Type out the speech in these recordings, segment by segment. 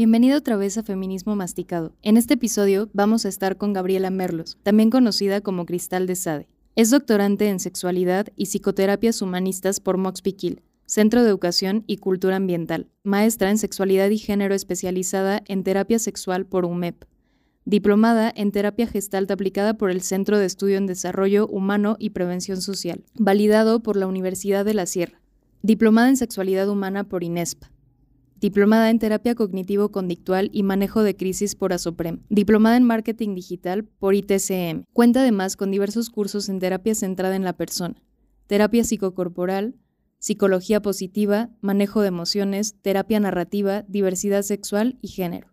Bienvenido otra vez a Feminismo Masticado. En este episodio vamos a estar con Gabriela Merlos, también conocida como Cristal de Sade. Es doctorante en sexualidad y psicoterapias humanistas por Mox Piquil, Centro de Educación y Cultura Ambiental, maestra en sexualidad y género especializada en terapia sexual por UMEP, diplomada en terapia gestalt aplicada por el Centro de Estudio en Desarrollo Humano y Prevención Social, validado por la Universidad de la Sierra, diplomada en sexualidad humana por INESPA, diplomada en terapia cognitivo-conductual y manejo de crisis por ASOPREM, diplomada en marketing digital por ITCM. Cuenta además con diversos cursos en terapia centrada en la persona, terapia psicocorporal, psicología positiva, manejo de emociones, terapia narrativa, diversidad sexual y género.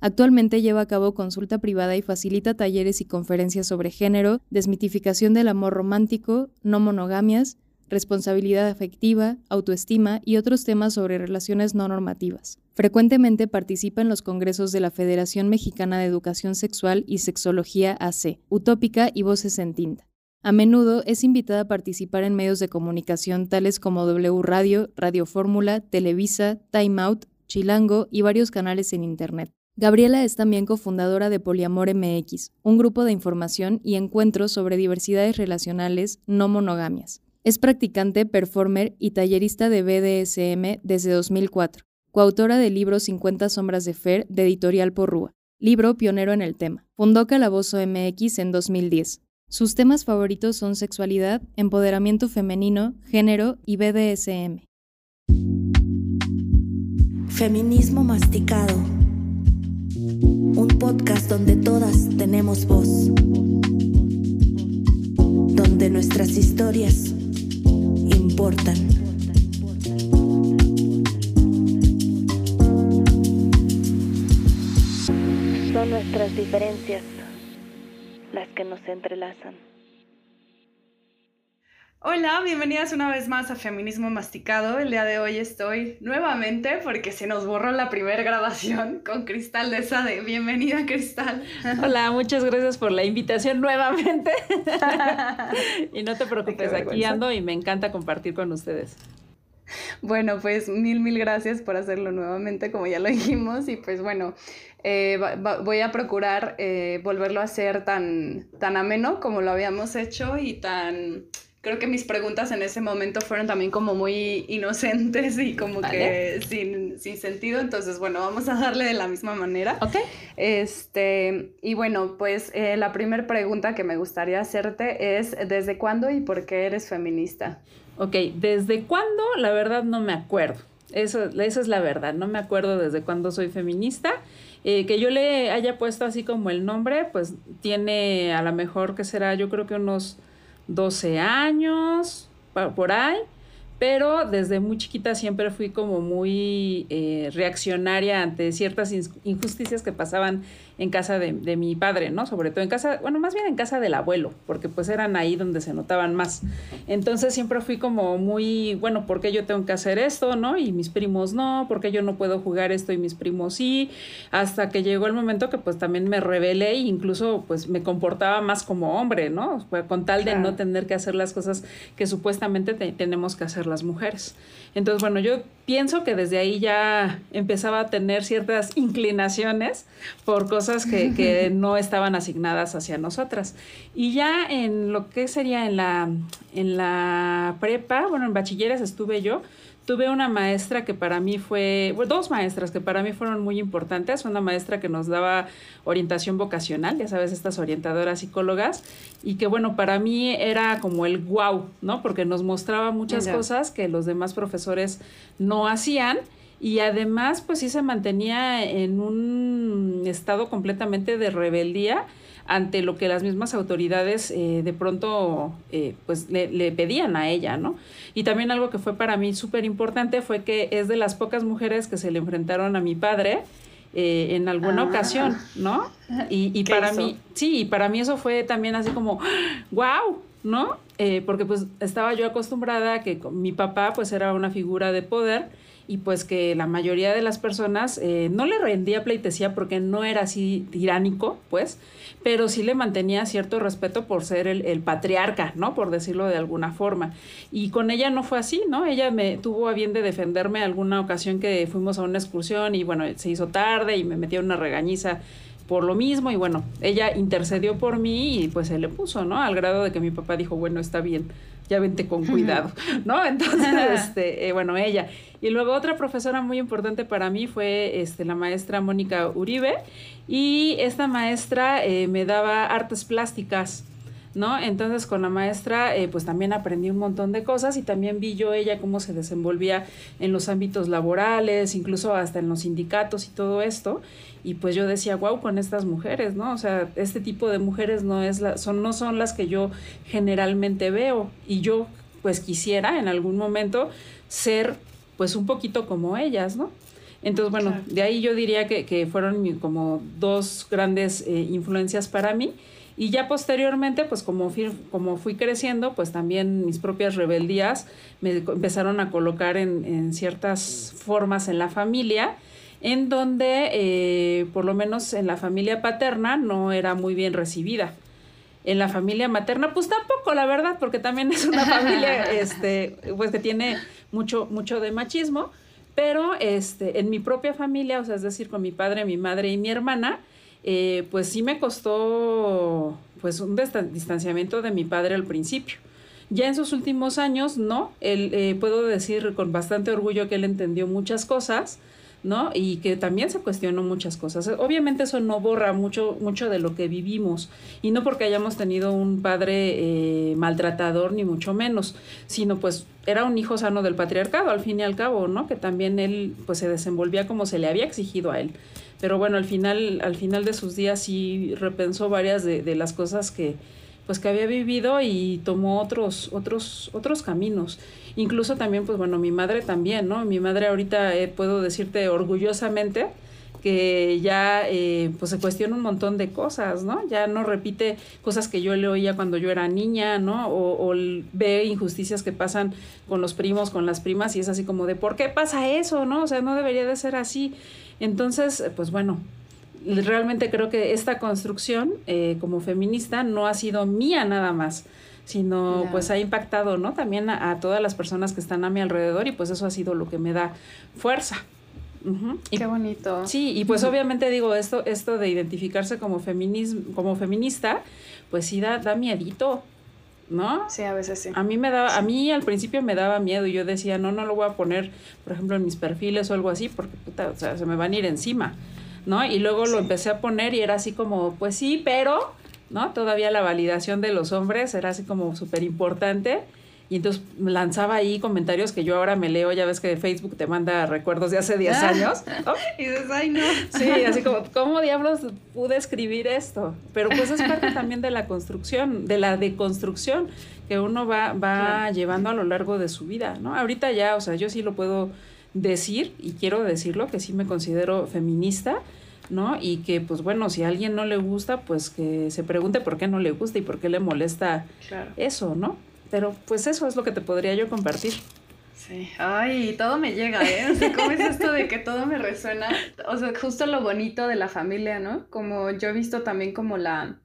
Actualmente lleva a cabo consulta privada y facilita talleres y conferencias sobre género, desmitificación del amor romántico, no monogamias, responsabilidad afectiva, autoestima y otros temas sobre relaciones no normativas. Frecuentemente participa en los congresos de la Federación Mexicana de Educación Sexual y Sexología AC, Utópica y Voces en Tinta. A menudo es invitada a participar en medios de comunicación tales como W Radio, Radio Fórmula, Televisa, Time Out, Chilango y varios canales en Internet. Gabriela es también cofundadora de Poliamor MX, un grupo de información y encuentros sobre diversidades relacionales no monogamias. Es practicante, performer y tallerista de BDSM desde 2004, coautora del libro 50 sombras de Fer de Editorial Porrúa, libro pionero en el tema. Fundó Calabozo MX en 2010. Sus temas favoritos son sexualidad, empoderamiento femenino, género y BDSM. Feminismo masticado. Un podcast donde todas tenemos voz. Donde nuestras historias importan. Son nuestras diferencias las que nos entrelazan. Hola, bienvenidas una vez más a Feminismo Masticado. El día de hoy estoy nuevamente porque se nos borró la primera grabación con Cristal de Sade. Bienvenida, Cristal. Hola, muchas gracias por la invitación nuevamente. y no te preocupes, aquí ando y me encanta compartir con ustedes. Bueno, pues mil, mil gracias por hacerlo nuevamente, como ya lo dijimos. Y pues bueno, eh, voy a procurar eh, volverlo a hacer tan, tan ameno como lo habíamos hecho y tan creo que mis preguntas en ese momento fueron también como muy inocentes y como que sin, sin, sentido. Entonces, bueno, vamos a darle de la misma manera. Ok. Este, y bueno, pues eh, la primera pregunta que me gustaría hacerte es, ¿desde cuándo y por qué eres feminista? Ok, ¿desde cuándo? La verdad no me acuerdo. Eso, esa es la verdad, no me acuerdo desde cuándo soy feminista. Eh, que yo le haya puesto así como el nombre, pues tiene a lo mejor que será, yo creo que unos 12 años, por ahí pero desde muy chiquita siempre fui como muy eh, reaccionaria ante ciertas injusticias que pasaban en casa de, de, mi padre, ¿no? Sobre todo en casa, bueno, más bien en casa del abuelo, porque pues eran ahí donde se notaban más. Entonces siempre fui como muy, bueno, ¿por qué yo tengo que hacer esto, no? Y mis primos no, ¿por qué yo no puedo jugar esto y mis primos sí? Hasta que llegó el momento que pues también me rebelé e incluso pues me comportaba más como hombre, ¿no? Con tal de no tener que hacer las cosas que supuestamente tenemos que hacer las mujeres. Entonces, bueno, yo pienso que desde ahí ya empezaba a tener ciertas inclinaciones por cosas que, que no estaban asignadas hacia nosotras. Y ya en lo que sería en la, en la prepa, bueno, en bachilleres estuve yo, tuve una maestra que para mí fue, bueno, dos maestras que para mí fueron muy importantes. Una maestra que nos daba orientación vocacional, ya sabes, estas orientadoras psicólogas, y que bueno, para mí era como el wow, ¿no? Porque nos mostraba muchas cosas que los demás profesores no hacían. Y además, pues sí se mantenía en un estado completamente de rebeldía ante lo que las mismas autoridades eh, de pronto eh, pues le, pedían a ella, ¿no? Y también algo que fue para mí súper importante fue que es de las pocas mujeres que se le enfrentaron a mi padre eh, en alguna ah. ocasión, ¿no? Y, y para mí, sí, y para mí eso fue también así como, wow, ¿no? porque pues estaba yo acostumbrada a que mi papá pues era una figura de poder y pues que la mayoría de las personas eh, no le rendía pleitesía porque no era así tiránico, pues, pero sí le mantenía cierto respeto por ser el, el, patriarca, ¿no? Por decirlo de alguna forma. Y con ella no fue así, ¿no? Ella me tuvo a bien de defenderme alguna ocasión que fuimos a una excursión y bueno, se hizo tarde y me metió una regañiza por lo mismo y bueno, ella intercedió por mí y pues se le puso, ¿no? Al grado de que mi papá dijo, bueno, está bien, ya vente con cuidado, ¿no? Entonces, este, eh, bueno, ella. Y luego otra profesora muy importante para mí fue este, la maestra Mónica Uribe y esta maestra eh, me daba artes plásticas. ¿no? Entonces con la maestra eh, pues también aprendí un montón de cosas y también vi yo ella cómo se desenvolvía en los ámbitos laborales, incluso hasta en los sindicatos y todo esto. Y pues yo decía, wow, con estas mujeres, ¿no? O sea, este tipo de mujeres no, es la, son, no son las que yo generalmente veo. Y yo pues quisiera en algún momento ser pues un poquito como ellas, ¿no? Entonces, bueno, de ahí yo diría que, que fueron como dos grandes eh, influencias para mí. Y ya posteriormente, pues como fui, como fui creciendo, pues también mis propias rebeldías me empezaron a colocar en, en ciertas formas en la familia en donde eh, por lo menos en la familia paterna no era muy bien recibida. En la familia materna, pues tampoco, la verdad, porque también es una familia este, pues que tiene mucho, mucho de machismo, pero este, en mi propia familia, o sea, es decir, con mi padre, mi madre y mi hermana, eh, pues sí me costó pues un distanciamiento de mi padre al principio. Ya en sus últimos años, no, él, eh, puedo decir con bastante orgullo que él entendió muchas cosas, ¿no? Y que también se cuestionó muchas cosas. Obviamente eso no borra mucho, mucho de lo que vivimos, y no porque hayamos tenido un padre eh, maltratador, ni mucho menos, sino pues era un hijo sano del patriarcado, al fin y al cabo, ¿no? Que también él pues se desenvolvía como se le había exigido a él. Pero bueno, al final, al final de sus días sí repensó varias de, de las cosas que, pues que había vivido y tomó otros, otros, otros caminos. Incluso también, pues bueno, mi madre también, ¿no? Mi madre ahorita eh, puedo decirte orgullosamente que ya eh, pues se cuestiona un montón de cosas, ¿no? Ya no repite cosas que yo le oía cuando yo era niña, ¿no? O, o, ve injusticias que pasan con los primos, con las primas, y es así como de, ¿por qué pasa eso, no? O sea, no debería de ser así. Entonces, pues bueno, realmente creo que esta construcción eh, como feminista no ha sido mía nada más sino pues ha impactado, ¿no? También a, todas las personas que están a mi alrededor y pues eso ha sido lo que me da fuerza. Qué bonito. Sí, y pues obviamente digo, esto, esto de identificarse como, feminismo, como feminista, pues sí da, da miedito, ¿no? Sí, a veces sí. A mí me daba, a mí al principio me daba miedo y yo decía, no, no lo voy a poner, por ejemplo, en mis perfiles o algo así, porque puta, o sea, se me van a ir encima, ¿no? Y luego lo empecé a poner y era así como, pues sí, pero ¿no? Todavía la validación de los hombres era así como súper importante. Y entonces lanzaba ahí comentarios que yo ahora me leo, ya ves que Facebook te manda recuerdos de hace 10 ah. años. Y dices, ay no. Sí, así como, ¿cómo diablos pude escribir esto? Pero pues es parte también de la construcción, de la deconstrucción que uno va, va llevando a lo largo de su vida, ¿no? Ahorita ya, o sea, yo sí lo puedo decir y quiero decirlo, que sí me considero feminista, ¿no? Y que, pues bueno, si a alguien no le gusta, pues que se pregunte por qué no le gusta y por qué le molesta eso, ¿no? Pero pues eso es lo que te podría yo compartir. Sí, ay, todo me llega, ¿eh? O sea, ¿cómo es esto de que todo me resuena? O sea, justo lo bonito de la familia, ¿no? Como yo he visto también como la...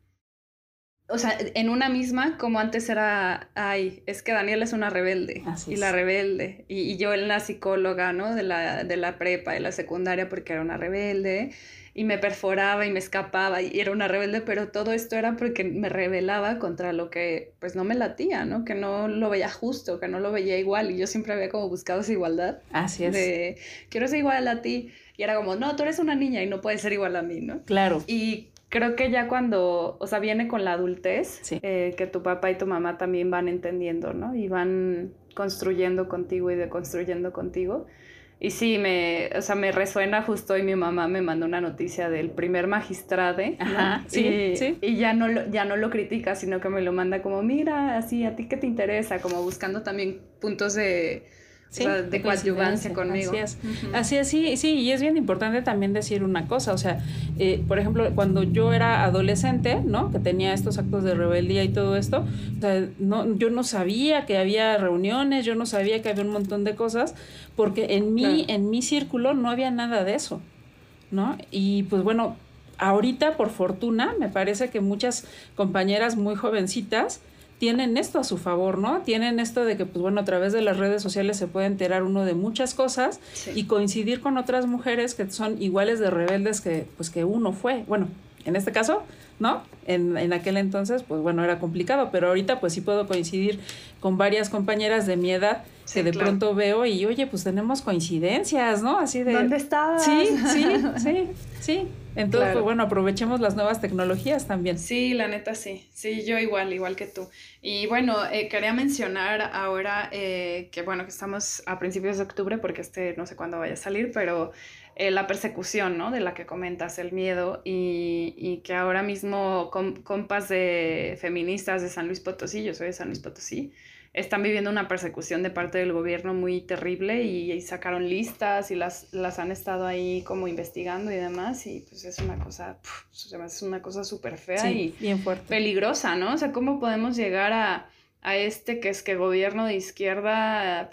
O sea, en una misma, como antes era, ay, es que Daniel es una rebelde. y la rebelde. Y, y, yo en la psicóloga, ¿no? De la, de la prepa, de la secundaria, porque era una rebelde y me perforaba y me escapaba y era una rebelde, pero todo esto era porque me rebelaba contra lo que pues no me latía, ¿no? Que no lo veía justo, que no lo veía igual y yo siempre había como buscado esa igualdad. Así es. De quiero ser igual a ti y era como, no, tú eres una niña y no puedes ser igual a mí, ¿no? Claro. Y creo que ya cuando, o sea, viene con la adultez, eh, que tu papá y tu mamá también van entendiendo, ¿no? Y van construyendo contigo y deconstruyendo contigo. Y sí, me, o sea, me resuena justo hoy mi mamá me mandó una noticia del primer magistrado. Ajá, sí, y, sí. Y ya no, lo, ya no lo critica, sino que me lo manda como, mira, así, a ti qué te interesa, como buscando también puntos de, de coadyuvancia conmigo. Así es, así es, sí, sí, y es bien importante también decir una cosa, o sea, eh, por ejemplo, cuando yo era adolescente, ¿no? Que tenía estos actos de rebeldía y todo esto, o sea, no, yo no sabía que había reuniones, yo no sabía que había un montón de cosas, porque en mi, en mi círculo no había nada de eso, ¿no? Y pues bueno, ahorita por fortuna me parece que muchas compañeras muy jovencitas, tienen esto a su favor, ¿no? Tienen esto de que, pues bueno, a través de las redes sociales se puede enterar uno de muchas cosas y coincidir con otras mujeres que son iguales de rebeldes que, pues, que uno fue. Bueno, en este caso, ¿no? En, en aquel entonces, pues bueno, era complicado, pero ahorita pues sí puedo coincidir con varias compañeras de mi edad que de pronto veo y, oye, pues tenemos coincidencias, ¿no? Así de... ¿Dónde estabas? Sí, sí, sí, sí. Entonces, pues bueno, aprovechemos las nuevas tecnologías también. Sí, la neta sí. Sí, yo igual, igual que tú. Y bueno, eh, quería mencionar ahora eh, que, bueno, que estamos a principios de octubre, porque este no sé cuándo vaya a salir, pero eh, la persecución, ¿no? De la que comentas, el miedo, y, y que ahora mismo compas de feministas de San Luis Potosí, yo soy de San Luis Potosí, están viviendo una persecución de parte del gobierno muy terrible y, sacaron listas y las, las han estado ahí como investigando y demás y pues es una cosa, es una cosa súper fea y bien fuerte. peligrosa, ¿no? O sea, ¿cómo podemos llegar a, a este que es que gobierno de izquierda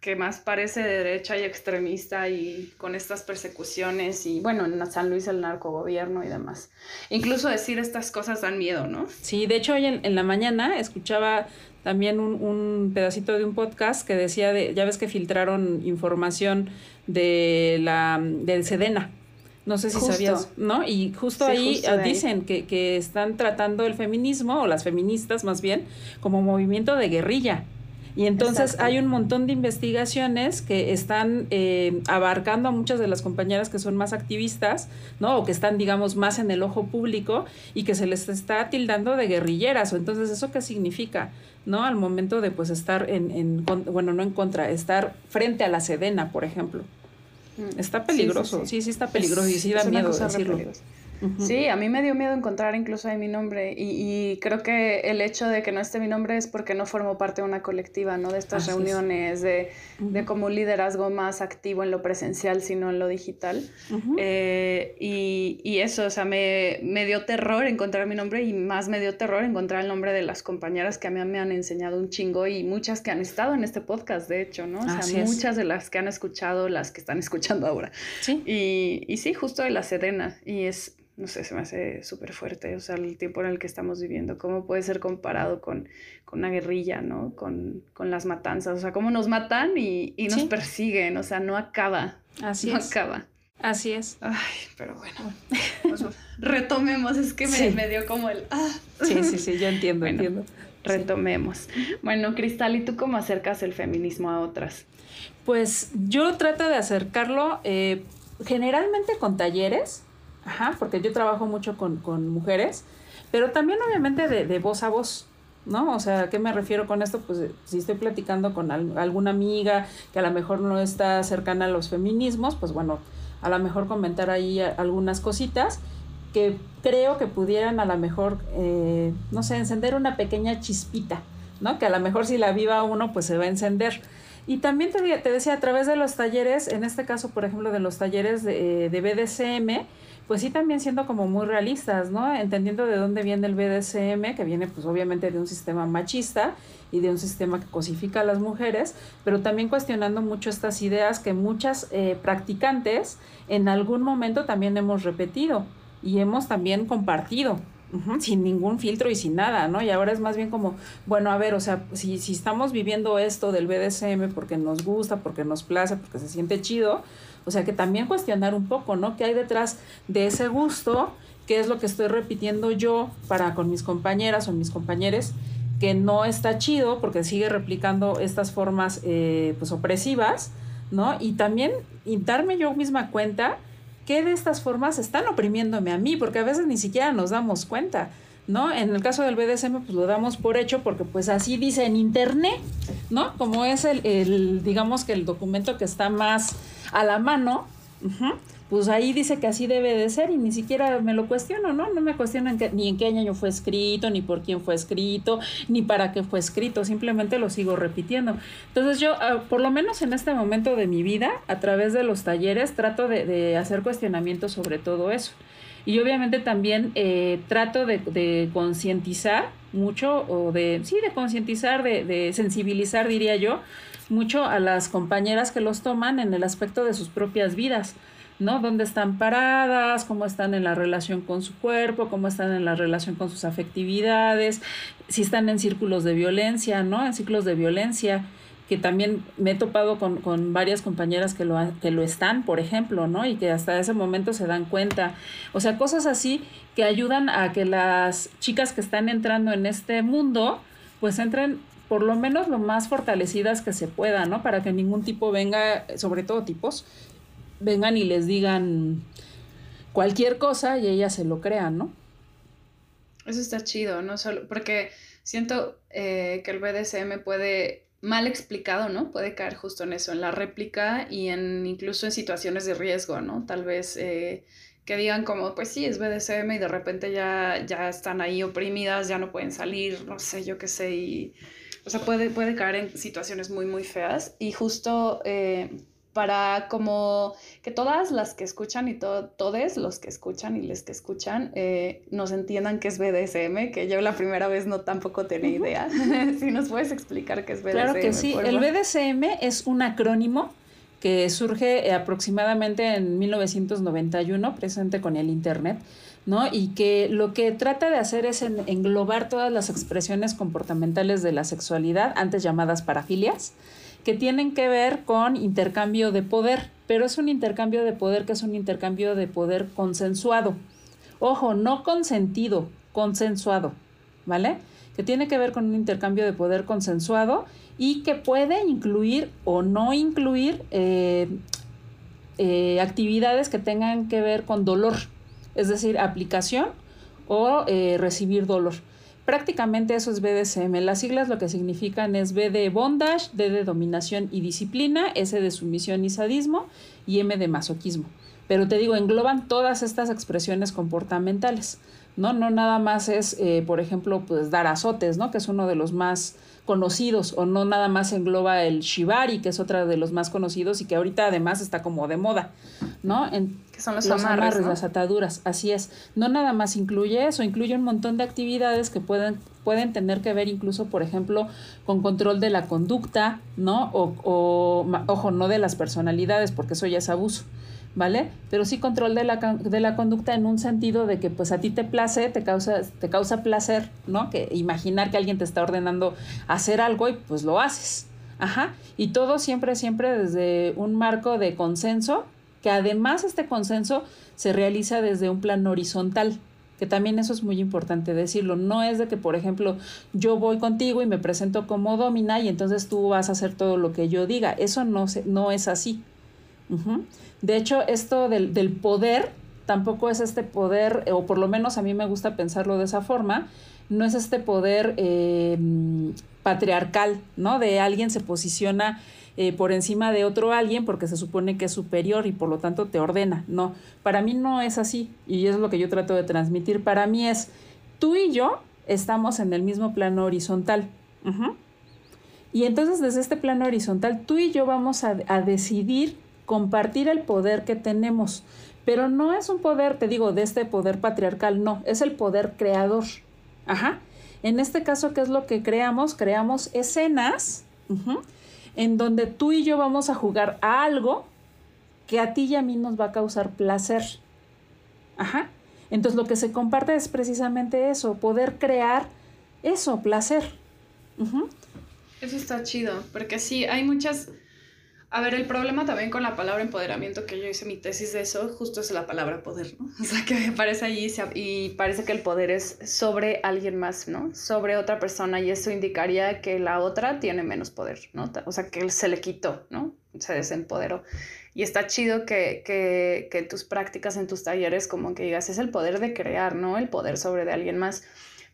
que más parece de derecha y extremista y con estas persecuciones y bueno, en San Luis el narcogobierno y demás. Incluso decir estas cosas dan miedo, ¿no? Sí, de hecho hoy en, en la mañana escuchaba también un, un, pedacito de un podcast que decía de, ya ves que filtraron información de la del Sedena. No sé si sabías, ¿no? Y justo ahí dicen Que, que están tratando el feminismo, o las feministas más bien, como movimiento de guerrilla. Y entonces hay un montón de investigaciones que están eh, abarcando a muchas de las compañeras que son más activistas, ¿no? O que están, digamos, más en el ojo público y que se les está tildando de guerrilleras. O entonces, ¿eso qué significa? ¿No? Al momento de, pues, estar en, en bueno, no en contra, estar frente a la Sedena, por ejemplo. Mm. Está peligroso, sí, sí, está peligroso y sí da miedo decirlo. Sí, a mí me dio miedo encontrar incluso ahí mi nombre y, creo que el hecho de que no esté mi nombre es porque no formo parte de una colectiva, ¿no? De estas reuniones, de, de, como un liderazgo más activo en lo presencial, sino en lo digital. Eh, y, y, eso, o sea, me, me, dio terror encontrar mi nombre y más me dio terror encontrar el nombre de las compañeras que a mí me han enseñado un chingo y muchas que han estado en este podcast, de hecho, ¿no? O sea, muchas de las que han escuchado, las que están escuchando ahora. Sí. Y, y sí, justo de la Sedena. Y es no sé, se me hace súper fuerte, o sea, el tiempo en el que estamos viviendo, cómo puede ser comparado con, con una guerrilla, ¿no? Con, con, las matanzas, o sea, cómo nos matan y, y nos persiguen, o sea, no acaba. Así no es. acaba. Así es. Ay, pero bueno, pues, retomemos, es que me, me, dio como el... Ah. Sí, sí, sí, yo entiendo, entiendo. Retomemos. Bueno, Cristal, ¿y tú cómo acercas el feminismo a otras? Pues yo trato de acercarlo eh, generalmente con talleres, Ajá, porque yo trabajo mucho con, con mujeres, pero también obviamente de, de, voz a voz, ¿no? O sea, ¿a qué me refiero con esto? Pues si estoy platicando con alguna amiga que a lo mejor no está cercana a los feminismos, pues bueno, a lo mejor comentar ahí algunas cositas que creo que pudieran a lo mejor, eh, no sé, encender una pequeña chispita, ¿no? Que a lo mejor si la viva uno, pues se va a encender. Y también te, te decía, a través de los talleres, en este caso, por ejemplo, de los talleres de, de BDSM, pues sí también siendo como muy realistas, ¿no? Entendiendo de dónde viene el BDSM, que viene pues obviamente de un sistema machista y de un sistema que cosifica a las mujeres, pero también cuestionando mucho estas ideas que muchas eh, practicantes en algún momento también hemos repetido y hemos también compartido. sin ningún filtro y sin nada, ¿no? Y ahora es más bien como, bueno, a ver, o sea, si, si estamos viviendo esto del BDSM porque nos gusta, porque nos place, porque se siente chido, o sea que también cuestionar un poco, ¿no? ¿Qué hay detrás de ese gusto? ¿Qué es lo que estoy repitiendo yo para con mis compañeras o mis compañeros? que no está chido porque sigue replicando estas formas eh, pues opresivas, ¿no? Y también y darme yo misma cuenta que de estas formas están oprimiéndome a mí, porque a veces ni siquiera nos damos cuenta. ¿no? En el caso del BDSM, pues lo damos por hecho porque pues así dice en internet, ¿no? Como es el, el digamos que el documento que está más a la mano, Pues ahí dice que así debe de ser y ni siquiera me lo cuestiono, ¿no? No me cuestionan ni en qué año fue escrito, ni por quién fue escrito, ni para qué fue escrito, simplemente lo sigo repitiendo. Entonces yo, ah, por lo menos en este momento de mi vida, a través de los talleres, trato de, hacer cuestionamientos sobre todo eso. Y obviamente también eh, trato de, concientizar mucho, o de, sí, de concientizar, de sensibilizar, diría yo, mucho a las compañeras que los toman en el aspecto de sus propias vidas. ¿no? Dónde están paradas, cómo están en la relación con su cuerpo, cómo están en la relación con sus afectividades, si están en círculos de violencia, ¿no? En ciclos de violencia, que también me he topado con, con varias compañeras que lo, que lo están, por ejemplo, ¿no? Y que hasta ese momento se dan cuenta. O sea, cosas así que ayudan a que las chicas que están entrando en este mundo, pues entren por lo menos lo más fortalecidas que se pueda, ¿no? Para que ningún tipo venga, sobre todo tipos, vengan y les digan cualquier cosa y ellas se lo crean, ¿no? Eso está chido, ¿no? Solo porque siento eh, que el BDSM puede, mal explicado, ¿no? Puede caer justo en eso, en la réplica y en incluso en situaciones de riesgo, ¿no? Tal vez eh, que digan como, pues sí, es BDSM y de repente ya, ya están ahí oprimidas, ya no pueden salir, no sé, yo qué sé, y o sea, puede, puede caer en situaciones muy, muy feas. Y justo eh, para como que todas las que escuchan y todos los que escuchan y les que escuchan eh, nos entiendan qué es BDSM, que yo la primera vez no tampoco tenía idea. si nos puedes explicar qué es BDSM. Claro que sí, el BDSM es un acrónimo que surge aproximadamente en 1991, presente con el Internet ¿no? Y que lo que trata de hacer es englobar todas las expresiones comportamentales de la sexualidad, antes llamadas parafilias, que tienen que ver con intercambio de poder, pero es un intercambio de poder que es un intercambio de poder consensuado. Ojo, no consentido, consensuado, ¿vale? Que tiene que ver con un intercambio de poder consensuado y que puede incluir o no incluir eh, eh, actividades que tengan que ver con dolor, es decir, aplicación o eh, recibir dolor. Prácticamente eso es BDSM. Las siglas lo que significan es B de bondage, D de dominación y disciplina, S de sumisión y sadismo y M de masoquismo. Pero te digo, engloban todas estas expresiones comportamentales. ¿No? No nada más es, eh, por ejemplo, pues dar azotes, ¿no? Que es uno de los más conocidos, o no nada más engloba el shibari, que es otra de los más conocidos y que ahorita además está como de moda, ¿no? En, que son los, amarres, las ataduras, así es. No nada más incluye eso, incluye un montón de actividades que pueden, pueden tener que ver incluso, por ejemplo, con control de la conducta, ¿no? O, o ojo, no de las personalidades, porque eso ya es abuso. ¿Vale? Pero sí control de la, de la conducta en un sentido de que pues a ti te place, te causa, te causa placer, ¿no? Que imaginar que alguien te está ordenando hacer algo y pues lo haces. Ajá. Y todo siempre, siempre desde un marco de consenso, que además este consenso se realiza desde un plano horizontal, que también eso es muy importante decirlo. No es de que, por ejemplo, yo voy contigo y me presento como domina y entonces tú vas a hacer todo lo que yo diga. Eso no, se, no es así. De hecho, esto del, poder tampoco es este poder, o por lo menos a mí me gusta pensarlo de esa forma, no es este poder eh, patriarcal, ¿no? De alguien se posiciona eh, por encima de otro alguien porque se supone que es superior y por lo tanto te ordena. No, para mí no es así y es lo que yo trato de transmitir. Para mí es tú y yo estamos en el mismo plano horizontal. Y entonces desde este plano horizontal tú y yo vamos a decidir compartir el poder que tenemos. Pero no es un poder, te digo, de este poder patriarcal, no, es el poder creador. Ajá. En este caso, ¿qué es lo que creamos? Creamos escenas en donde tú y yo vamos a jugar a algo que a ti y a mí nos va a causar placer. Ajá. Entonces lo que se comparte es precisamente eso, poder crear eso, placer. Eso está chido, porque sí, hay muchas a ver, el problema también con la palabra empoderamiento, que yo hice mi tesis de eso, justo es la palabra poder, ¿no? O sea, que aparece allí y parece que el poder es sobre alguien más, ¿no? Sobre otra persona y eso indicaría que la otra tiene menos poder, ¿no? O sea, que él se le quitó, ¿no? Se desempoderó. Y está chido que, que, que tus prácticas en tus talleres como que digas, es el poder de crear, ¿no? El poder sobre de alguien más.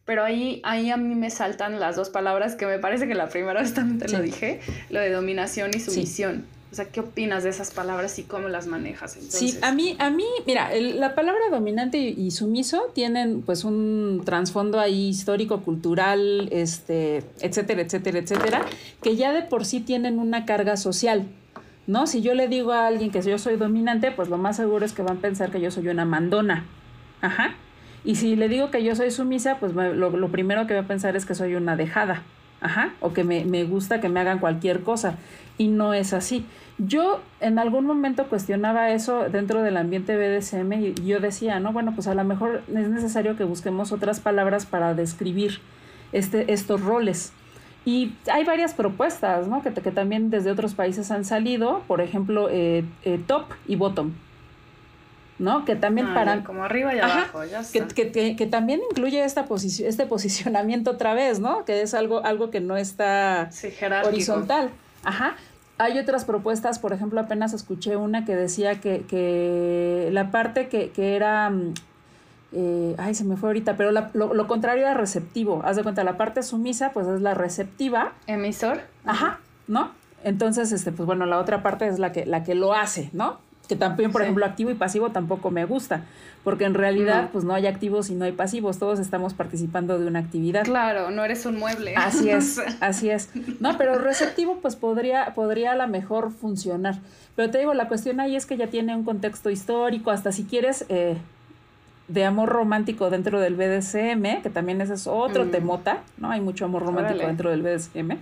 Pero ahí, ahí a mí me saltan las dos palabras que me parece que la primera vez también te lo dije, lo de dominación y sumisión. O sea, ¿qué opinas de esas palabras y cómo las manejas? Sí, a mí, a mí, mira, la palabra dominante y, sumiso tienen pues un trasfondo ahí histórico, cultural, este, etcétera, etcétera, etcétera, que ya de por sí tienen una carga social. ¿No? Si yo le digo a alguien que yo soy dominante, pues lo más seguro es que van a pensar que yo soy una mandona. Ajá. Y si le digo que yo soy sumisa, pues lo, lo primero que va a pensar es que soy una dejada. Ajá, o que me, me, gusta que me hagan cualquier cosa. Y no es así. Yo en algún momento cuestionaba eso dentro del ambiente BDSM y yo decía, no, bueno, pues a lo mejor es necesario que busquemos otras palabras para describir este, estos roles. Y hay varias propuestas, ¿no? Que, que también desde otros países han salido, por ejemplo, eh, eh, top y bottom. ¿No? Que también ah, para... Como arriba y abajo, ya está. Que, que, que, también incluye esta posición, este posicionamiento otra vez, ¿no? Que es algo, algo que no está horizontal. Ajá. Hay otras propuestas, por ejemplo, apenas escuché una que decía que, que la parte que, que era... Mm, eh, ay, se me fue ahorita, pero lo, lo, contrario a receptivo. Haz de cuenta, la parte sumisa, pues es la receptiva. Emisor. Ajá, ¿no? Entonces, este, pues bueno, la otra parte es la que, la que lo hace, ¿no? Que también, por ejemplo, activo y pasivo tampoco me gusta, porque en realidad, pues no hay activos y no hay pasivos, todos estamos participando de una actividad. Claro, no eres un mueble. Así es, así es. No, pero receptivo, pues podría, podría a lo mejor funcionar. Pero te digo, la cuestión ahí es que ya tiene un contexto histórico, hasta si quieres, eh, de amor romántico dentro del BDSM, que también ese es otro mm. temota, ¿no? Hay mucho amor romántico dentro del BDSM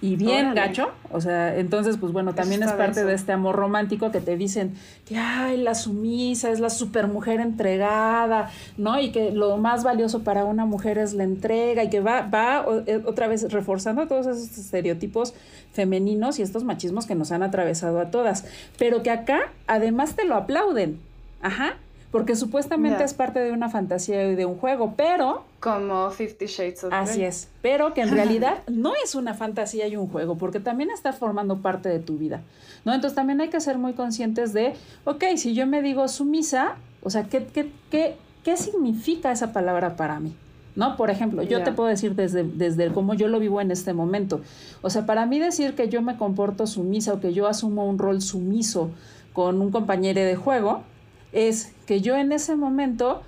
y bien gacho. O sea, entonces, pues bueno, también es parte de este amor romántico que te dicen que, ay, la sumisa es la supermujer entregada, ¿no? Y que lo más valioso para una mujer es la entrega y que va, va eh, otra vez reforzando todos esos estereotipos femeninos y estos machismos que nos han atravesado a todas. Pero que acá, además, te lo aplauden. Ajá porque supuestamente es parte de una fantasía y de un juego, pero... Como Fifty Shades of Grey. Así es, pero que en realidad no es una fantasía y un juego, porque también está formando parte de tu vida, ¿no? Entonces también hay que ser muy conscientes de, ok, si yo me digo sumisa, o sea, ¿qué, qué, qué, qué significa esa palabra para mí? ¿no? Por ejemplo, yo te puedo decir desde, desde cómo yo lo vivo en este momento. O sea, para mí decir que yo me comporto sumisa o que yo asumo un rol sumiso con un compañero de juego, es que yo en ese momento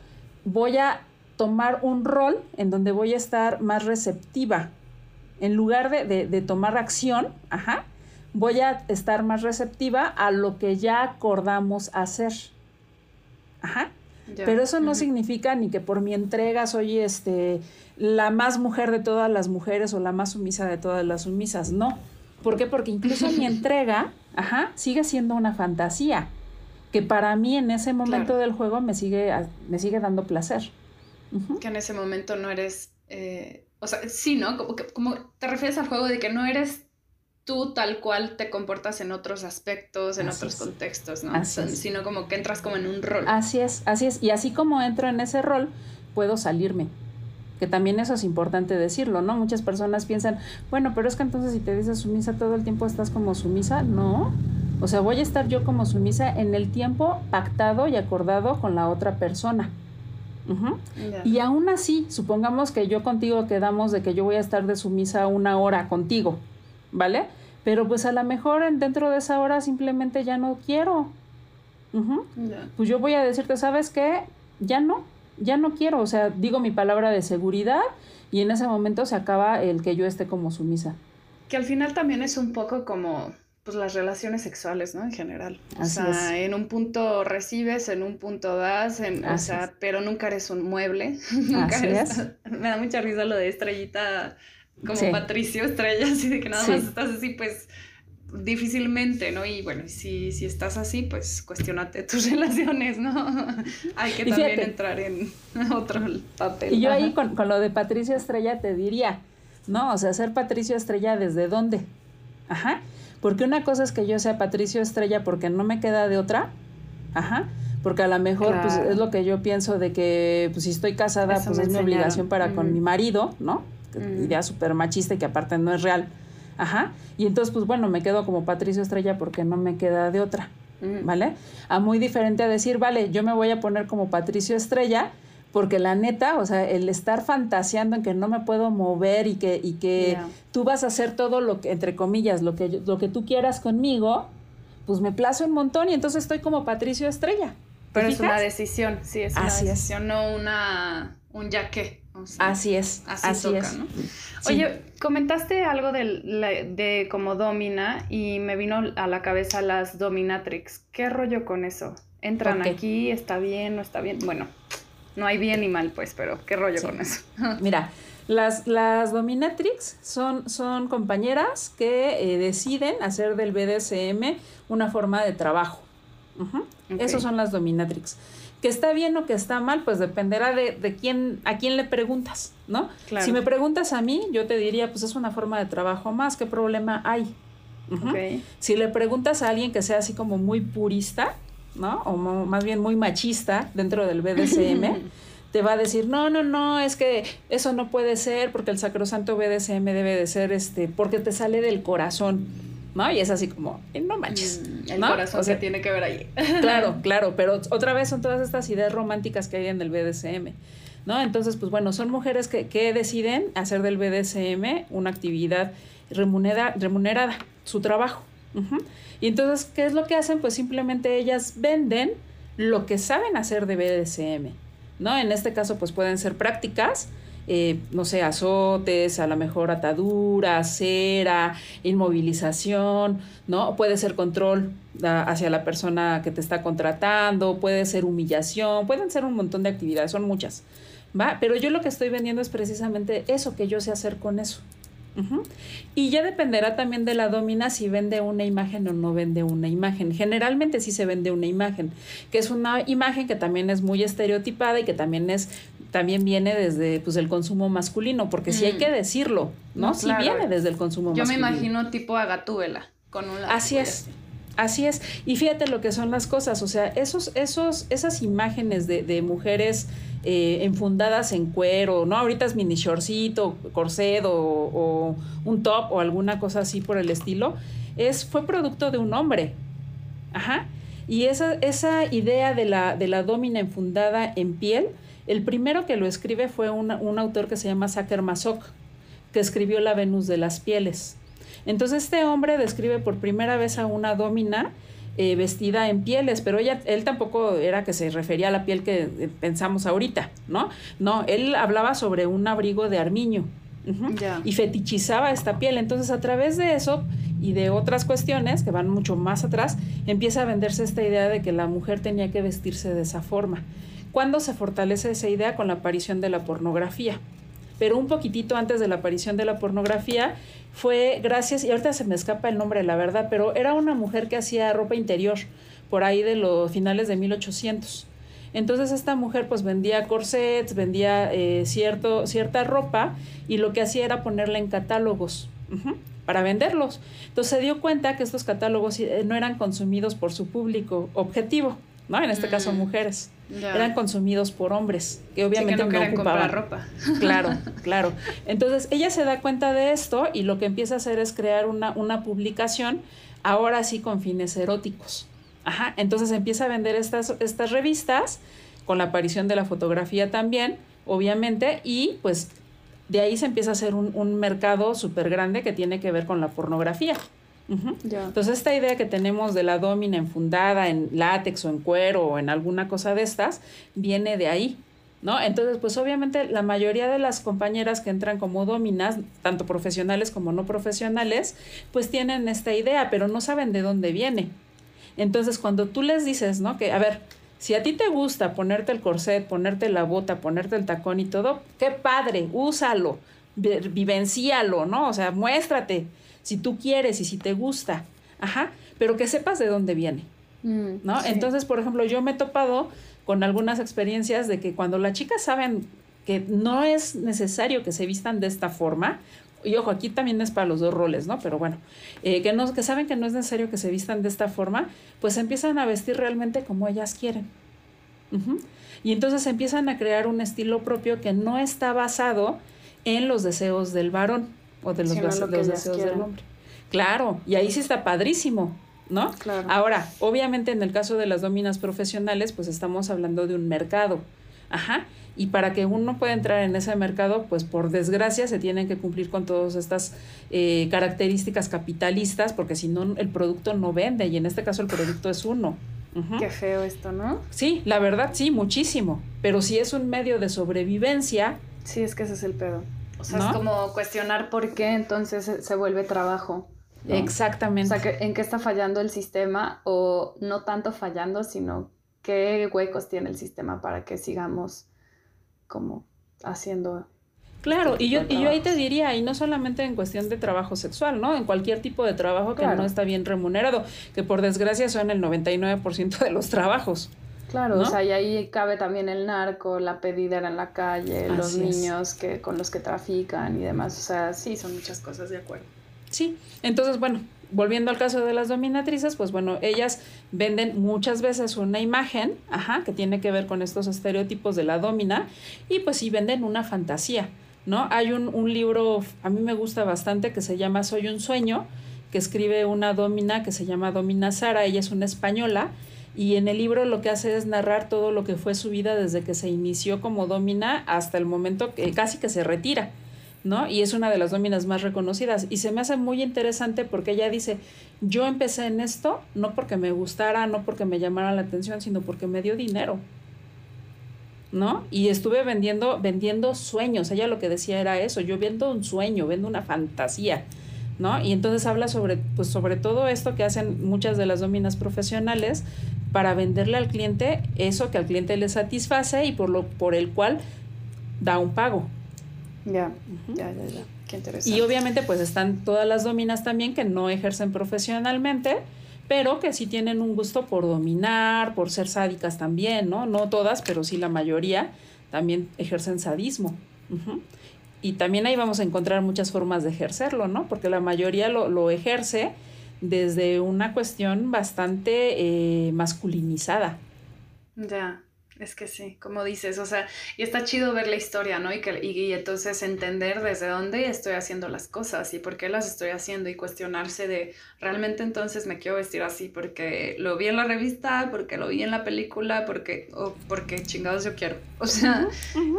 voy a tomar un rol en donde voy a estar más receptiva. En lugar de, tomar acción, ajá, voy a estar más receptiva a lo que ya acordamos hacer. Ajá. Pero eso no significa ni que por mi entrega soy este la más mujer de todas las mujeres o la más sumisa de todas las sumisas. No. ¿Por qué? Porque incluso mi entrega, ajá, sigue siendo una fantasía que para mí en ese momento del juego me sigue, me sigue dando placer. Que en ese momento no eres, eh, o sea, sí, ¿no? Como, como te refieres al juego de que no eres tú tal cual te comportas en otros aspectos, en otros contextos, ¿no? sino como que entras como en un rol. Así es, así es. Y así como entro en ese rol, puedo salirme. Que también eso es importante decirlo, ¿no? Muchas personas piensan, bueno, pero es que entonces si te dices sumisa todo el tiempo estás como sumisa. No, o sea, voy a estar yo como sumisa en el tiempo pactado y acordado con la otra persona. Y aún así, supongamos que yo contigo quedamos de que yo voy a estar de sumisa una hora contigo, ¿vale? Pero pues a lo mejor dentro de esa hora simplemente ya no quiero. Pues yo voy a decirte, ¿sabes qué? Ya no, ya no quiero. O sea, digo mi palabra de seguridad y en ese momento se acaba el que yo esté como sumisa. Que al final también es un poco como pues las relaciones sexuales, ¿no? En general. o sea, en un punto recibes, en un punto das, en, o sea, pero nunca eres un mueble. nunca eres, Me da mucha risa lo de estrellita, como Patricio Estrella, así de que nada más estás así, pues difícilmente, ¿no? Y bueno, si, si estás así, pues cuestionate tus relaciones, ¿no? Hay que también entrar en otro papel. Y yo ahí con, con lo de Patricio Estrella te diría, ¿no? O sea, ser Patricio Estrella, ¿desde dónde? Ajá. Porque una cosa es que yo sea Patricio Estrella porque no me queda de otra. Ajá. Porque a lo mejor pues, es lo que yo pienso de que pues, si estoy casada, pues es mi obligación para con mi marido, ¿no? Idea súper machista y que aparte no es real. Ajá. Y entonces, pues bueno, me quedo como Patricio Estrella porque no me queda de otra. ¿Vale? A muy diferente a decir, vale, yo me voy a poner como Patricio Estrella porque la neta, o sea, el estar fantaseando en que no me puedo mover y que, y que tú vas a hacer todo lo que, entre comillas, lo que, lo que tú quieras conmigo, pues me plazo un montón y entonces estoy como Patricio Estrella. Pero es una decisión, sí, es una decisión, no una, un ya qué. así es, así, es. ¿no? Oye, comentaste algo de, de como domina y me vino a la cabeza las dominatrix. ¿Qué rollo con eso? ¿Entran aquí? ¿Está bien? ¿No está bien? Bueno, no hay bien ni mal, pues, pero ¿qué rollo con eso? Mira, las, las dominatrix son, son compañeras que eh, deciden hacer del BDSM una forma de trabajo. Esas son las dominatrix. Que está bien o que está mal, pues dependerá de, de quién, a quién le preguntas, ¿no? Si me preguntas a mí, yo te diría, pues es una forma de trabajo más, ¿qué problema hay? Si le preguntas a alguien que sea así como muy purista, ¿no? O más bien muy machista dentro del BDSM, te va a decir, no, no, no, es que eso no puede ser porque el sacrosanto BDSM debe de ser este, porque te sale del corazón. ¿no? Y es así como, eh, no manches. Mm, el corazón se tiene que ver ahí. Claro, claro, pero otra vez son todas estas ideas románticas que hay en el BDSM. ¿no? Entonces, pues bueno, son mujeres que, que deciden hacer del BDSM una actividad remunerada, remunerada su trabajo. Y entonces, ¿qué es lo que hacen? Pues simplemente ellas venden lo que saben hacer de BDSM, ¿no? En este caso, pues pueden ser prácticas, eh, no sé, azotes, a lo mejor atadura, cera, inmovilización, ¿no? Puede ser control hacia la persona que te está contratando, puede ser humillación, pueden ser un montón de actividades, son muchas, ¿va? Pero yo lo que estoy vendiendo es precisamente eso, que yo sé hacer con eso. Y ya dependerá también de la domina si vende una imagen o no vende una imagen. Generalmente sí se vende una imagen, que es una imagen que también es muy estereotipada y que también es también viene desde pues el consumo masculino, porque si hay mm. que decirlo, ¿no? sí viene desde el consumo Yo masculino. Yo me imagino tipo agatúbela con un Así es. Así es. Y fíjate lo que son las cosas, o sea, esos, esos, esas imágenes de, de mujeres eh, enfundadas en cuero, ¿no? Ahorita es mini shortcito, corset o, un top o alguna cosa así por el estilo, es, fue producto de un hombre. Ajá. Y esa, esa idea de la, de la domina enfundada en piel, el primero que lo escribe fue un autor que se llama Saker Masok, que escribió La Venus de las Pieles. Entonces este hombre describe por primera vez a una domina eh, vestida en pieles, pero ella, él tampoco era que se refería a la piel que eh, pensamos ahorita, ¿no? No, él hablaba sobre un abrigo de armiño. Y fetichizaba esta piel. Entonces, a través de eso y de otras cuestiones que van mucho más atrás, empieza a venderse esta idea de que la mujer tenía que vestirse de esa forma. ¿Cuándo se fortalece esa idea? Con la aparición de la pornografía pero un poquitito antes de la aparición de la pornografía fue gracias, y ahorita se me escapa el nombre, la verdad, pero era una mujer que hacía ropa interior por ahí de los finales de 1800. Entonces esta mujer pues vendía corsets, vendía eh, cierto, cierta ropa y lo que hacía era ponerla en catálogos para venderlos. Entonces se dio cuenta que estos catálogos eh, no eran consumidos por su público objetivo, ¿no? En este caso mm. mujeres eran consumidos por hombres, que obviamente no, ocupaban ropa. Claro, claro. Entonces ella se da cuenta de esto y lo que empieza a hacer es crear una, una publicación, ahora sí con fines eróticos. Ajá, entonces empieza a vender estas, estas revistas, con la aparición de la fotografía también, obviamente, y pues de ahí se empieza a hacer un, un mercado súper grande que tiene que ver con la pornografía. Entonces esta idea que tenemos de la domina enfundada en látex o en cuero o en alguna cosa de estas, viene de ahí, ¿no? Entonces, pues obviamente la mayoría de las compañeras que entran como dominas, tanto profesionales como no profesionales, pues tienen esta idea, pero no saben de dónde viene. Entonces, cuando tú les dices, ¿no? Que, a ver, si a ti te gusta ponerte el corset, ponerte la bota, ponerte el tacón y todo, qué padre, úsalo, vivencialo, ¿no? O sea, muéstrate si tú quieres y si te gusta, ajá, pero que sepas de dónde viene, mm, ¿no? Entonces, por ejemplo, yo me he topado con algunas experiencias de que cuando las chicas saben que no es necesario que se vistan de esta forma, y ojo, aquí también es para los dos roles, ¿no? Pero bueno, eh, que, no, que saben que no es necesario que se vistan de esta forma, pues empiezan a vestir realmente como ellas quieren. Y entonces empiezan a crear un estilo propio que no está basado en los deseos del varón o de los, deseos del hombre. Claro, y ahí sí está padrísimo, ¿no? Claro. Ahora, obviamente en el caso de las dominas profesionales, pues estamos hablando de un mercado. Ajá. Y para que uno pueda entrar en ese mercado, pues por desgracia se tienen que cumplir con todas estas eh, características capitalistas, porque si no, el producto no vende, y en este caso el producto es uno. Qué feo esto, ¿no? Sí, la verdad sí, muchísimo. Pero si es un medio de sobrevivencia. Sí, es que ese es el pedo. O sea, es como cuestionar por qué entonces se vuelve trabajo. Exactamente. O sea, ¿en qué está fallando el sistema? O no tanto fallando, sino qué huecos tiene el sistema para que sigamos como haciendo Claro, este y yo, y yo ahí te diría, y no solamente en cuestión de trabajo sexual, ¿no? En cualquier tipo de trabajo que no está bien remunerado, que por desgracia son el 99% de los trabajos. Claro, o sea, y ahí cabe también el narco, la pedidera en la calle, los niños que con los que trafican y demás. O sea, sí, son muchas cosas de acuerdo. Sí, entonces, bueno, volviendo al caso de las dominatrices, pues bueno, ellas venden muchas veces una imagen, ajá, que tiene que ver con estos estereotipos de la domina, y pues sí venden una fantasía, ¿no? Hay un, un libro, a mí me gusta bastante, que se llama Soy un sueño, que escribe una domina que se llama Domina Sara, ella es una española, y en el libro lo que hace es narrar todo lo que fue su vida desde que se inició como domina hasta el momento que casi que se retira. ¿no? Y es una de las dominas más reconocidas. Y se me hace muy interesante porque ella dice, yo empecé en esto no porque me gustara, no porque me llamara la atención, sino porque me dio dinero. ¿No? Y estuve vendiendo, vendiendo sueños. Ella lo que decía era eso, yo vendo un sueño, vendo una fantasía. ¿No? Y entonces habla sobre, pues sobre todo esto que hacen muchas de las dominas profesionales para venderle al cliente eso que al cliente le satisface y por lo por el cual da un pago. Ya, ya, ya, ya. Qué interesante. Y obviamente pues están todas las dominas también que no ejercen profesionalmente, pero que sí tienen un gusto por dominar, por ser sádicas también, ¿no? No todas, pero sí la mayoría también ejercen sadismo. Y también ahí vamos a encontrar muchas formas de ejercerlo, ¿no? Porque la mayoría lo, lo ejerce desde una cuestión bastante eh, masculinizada. Ya. Es que sí, como dices, o sea, y está chido ver la historia, ¿no? Y, que, y, entonces entender desde dónde estoy haciendo las cosas y por qué las estoy haciendo y cuestionarse de, realmente entonces me quiero vestir así porque lo vi en la revista, porque lo vi en la película, porque, o porque chingados yo quiero. O sea,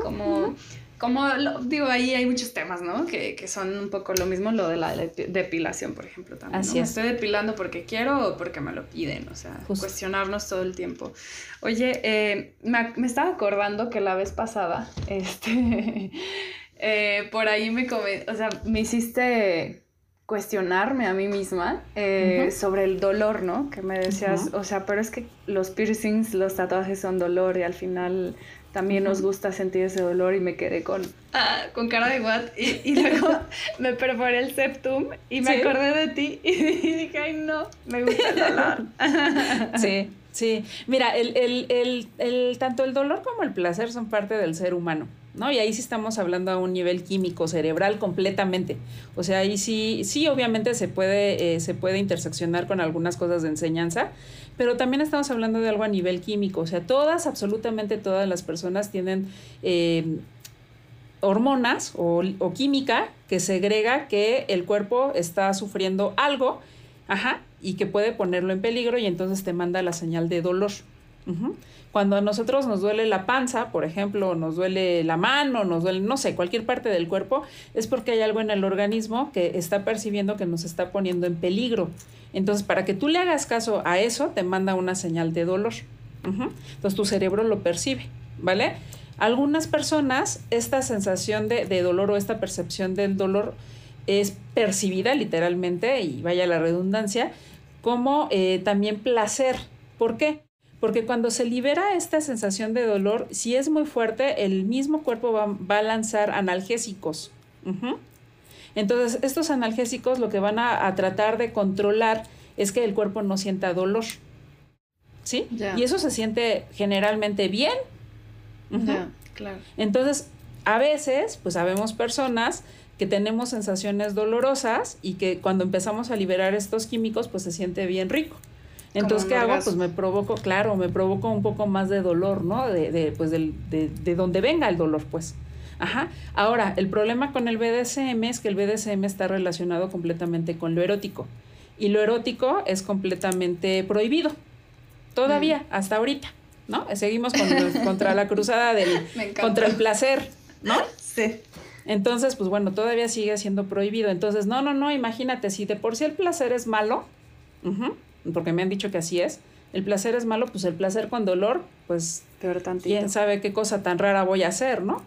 como como digo, ahí hay muchos temas, ¿no? Que, que, son un poco lo mismo, lo de la depilación, por ejemplo, también. Así es. estoy depilando porque quiero o porque me lo piden, o sea, cuestionarnos todo el tiempo. Oye, eh, me, me, estaba acordando que la vez pasada, este, eh, por ahí me, o sea, me hiciste cuestionarme a mí misma eh, sobre el dolor, ¿no? Que me decías, o sea, pero es que los piercings, los tatuajes son dolor y al final también nos gusta sentir ese dolor y me quedé con, ah, con cara de what y, luego me perforé el septum y me acordé de ti y dije, ay no, me gusta el dolor. Sí, sí. Mira, el, el, el, el, tanto el dolor como el placer son parte del ser humano. ¿No? Y ahí sí estamos hablando a un nivel químico cerebral completamente. O sea, ahí sí, sí obviamente se puede, eh, se puede interseccionar con algunas cosas de enseñanza, pero también estamos hablando de algo a nivel químico. O sea, todas, absolutamente todas las personas tienen eh, hormonas o, o, química que segrega que el cuerpo está sufriendo algo, ajá, y que puede ponerlo en peligro y entonces te manda la señal de dolor. Cuando a nosotros nos duele la panza, por ejemplo, nos duele la mano, nos duele, no sé, cualquier parte del cuerpo, es porque hay algo en el organismo que está percibiendo que nos está poniendo en peligro. Entonces, para que tú le hagas caso a eso, te manda una señal de dolor. Entonces, tu cerebro lo percibe, ¿vale? Algunas personas, esta sensación de, dolor o esta percepción del dolor es percibida literalmente, y vaya la redundancia, como eh, también placer. ¿Por qué? Porque cuando se libera esta sensación de dolor, si es muy fuerte, el mismo cuerpo va, a lanzar analgésicos. Entonces, estos analgésicos lo que van a, tratar de controlar es que el cuerpo no sienta dolor. ¿Sí? Y eso se siente generalmente bien. claro. Entonces, a veces, pues sabemos personas que tenemos sensaciones dolorosas y que cuando empezamos a liberar estos químicos, pues se siente bien rico. Entonces, ¿qué hago? Pues me provoco, claro, me provoco un poco más de dolor, ¿no? De, de pues de, de donde venga el dolor, pues. Ajá. Ahora, el problema con el BDSM es que el BDSM está relacionado completamente con lo erótico. Y lo erótico es completamente prohibido. Todavía, mm. hasta ahorita. ¿no? Seguimos con, contra la cruzada del, contra el placer, ¿no? Sí. Entonces, pues bueno, todavía sigue siendo prohibido. Entonces, no, no, no, imagínate, si de por sí el placer es malo, porque me han dicho que así es, el placer es malo, pues el placer con dolor, pues Peor tantito. quién sabe qué cosa tan rara voy a hacer, ¿no?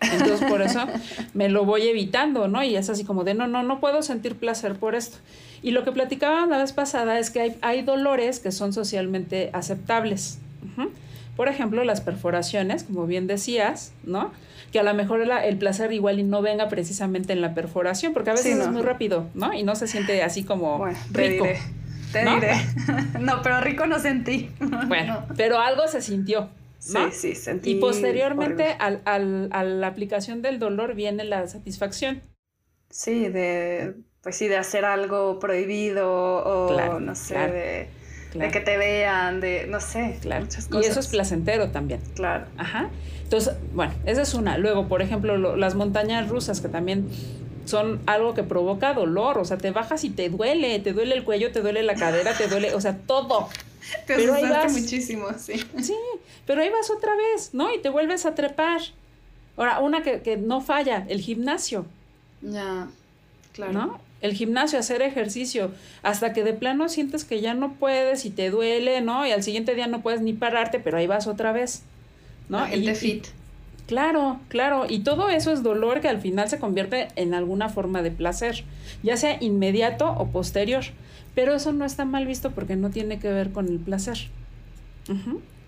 Entonces por eso me lo voy evitando, ¿no? Y es así como de, no, no, no puedo sentir placer por esto. Y lo que platicaba la vez pasada es que hay, hay dolores que son socialmente aceptables. Por ejemplo, las perforaciones, como bien decías, ¿no? Que a lo mejor el placer igual y no venga precisamente en la perforación, porque a veces es muy rápido, ¿no? Y no se siente así como rico. Te ¿no? diré. no, pero rico no sentí. Bueno, pero algo se sintió. Sí, sí, sentí. Y posteriormente al, al, a la aplicación del dolor viene la satisfacción. Sí, de, pues sí, de hacer algo prohibido o no sé, de, de, que te vean, de, no sé, claro. muchas cosas. Y eso es placentero también. Claro. Ajá. Entonces, bueno, esa es una. Luego, por ejemplo, lo, las montañas rusas que también son algo que provoca dolor, o sea, te bajas y te duele, te duele el cuello, te duele la cadera, te duele, o sea, todo. Te pero ahí vas muchísimo, sí. Sí, pero ahí vas otra vez, ¿no? Y te vuelves a trepar. Ahora, una que, que no falla, el gimnasio. Ya, claro. ¿No? El gimnasio, hacer ejercicio, hasta que de plano sientes que ya no puedes y te duele, ¿no? Y al siguiente día no puedes ni pararte, pero ahí vas otra vez, ¿no? El de fit. Claro, claro, y todo eso es dolor que al final se convierte en alguna forma de placer, ya sea inmediato o posterior, pero eso no está mal visto porque no tiene que ver con el placer.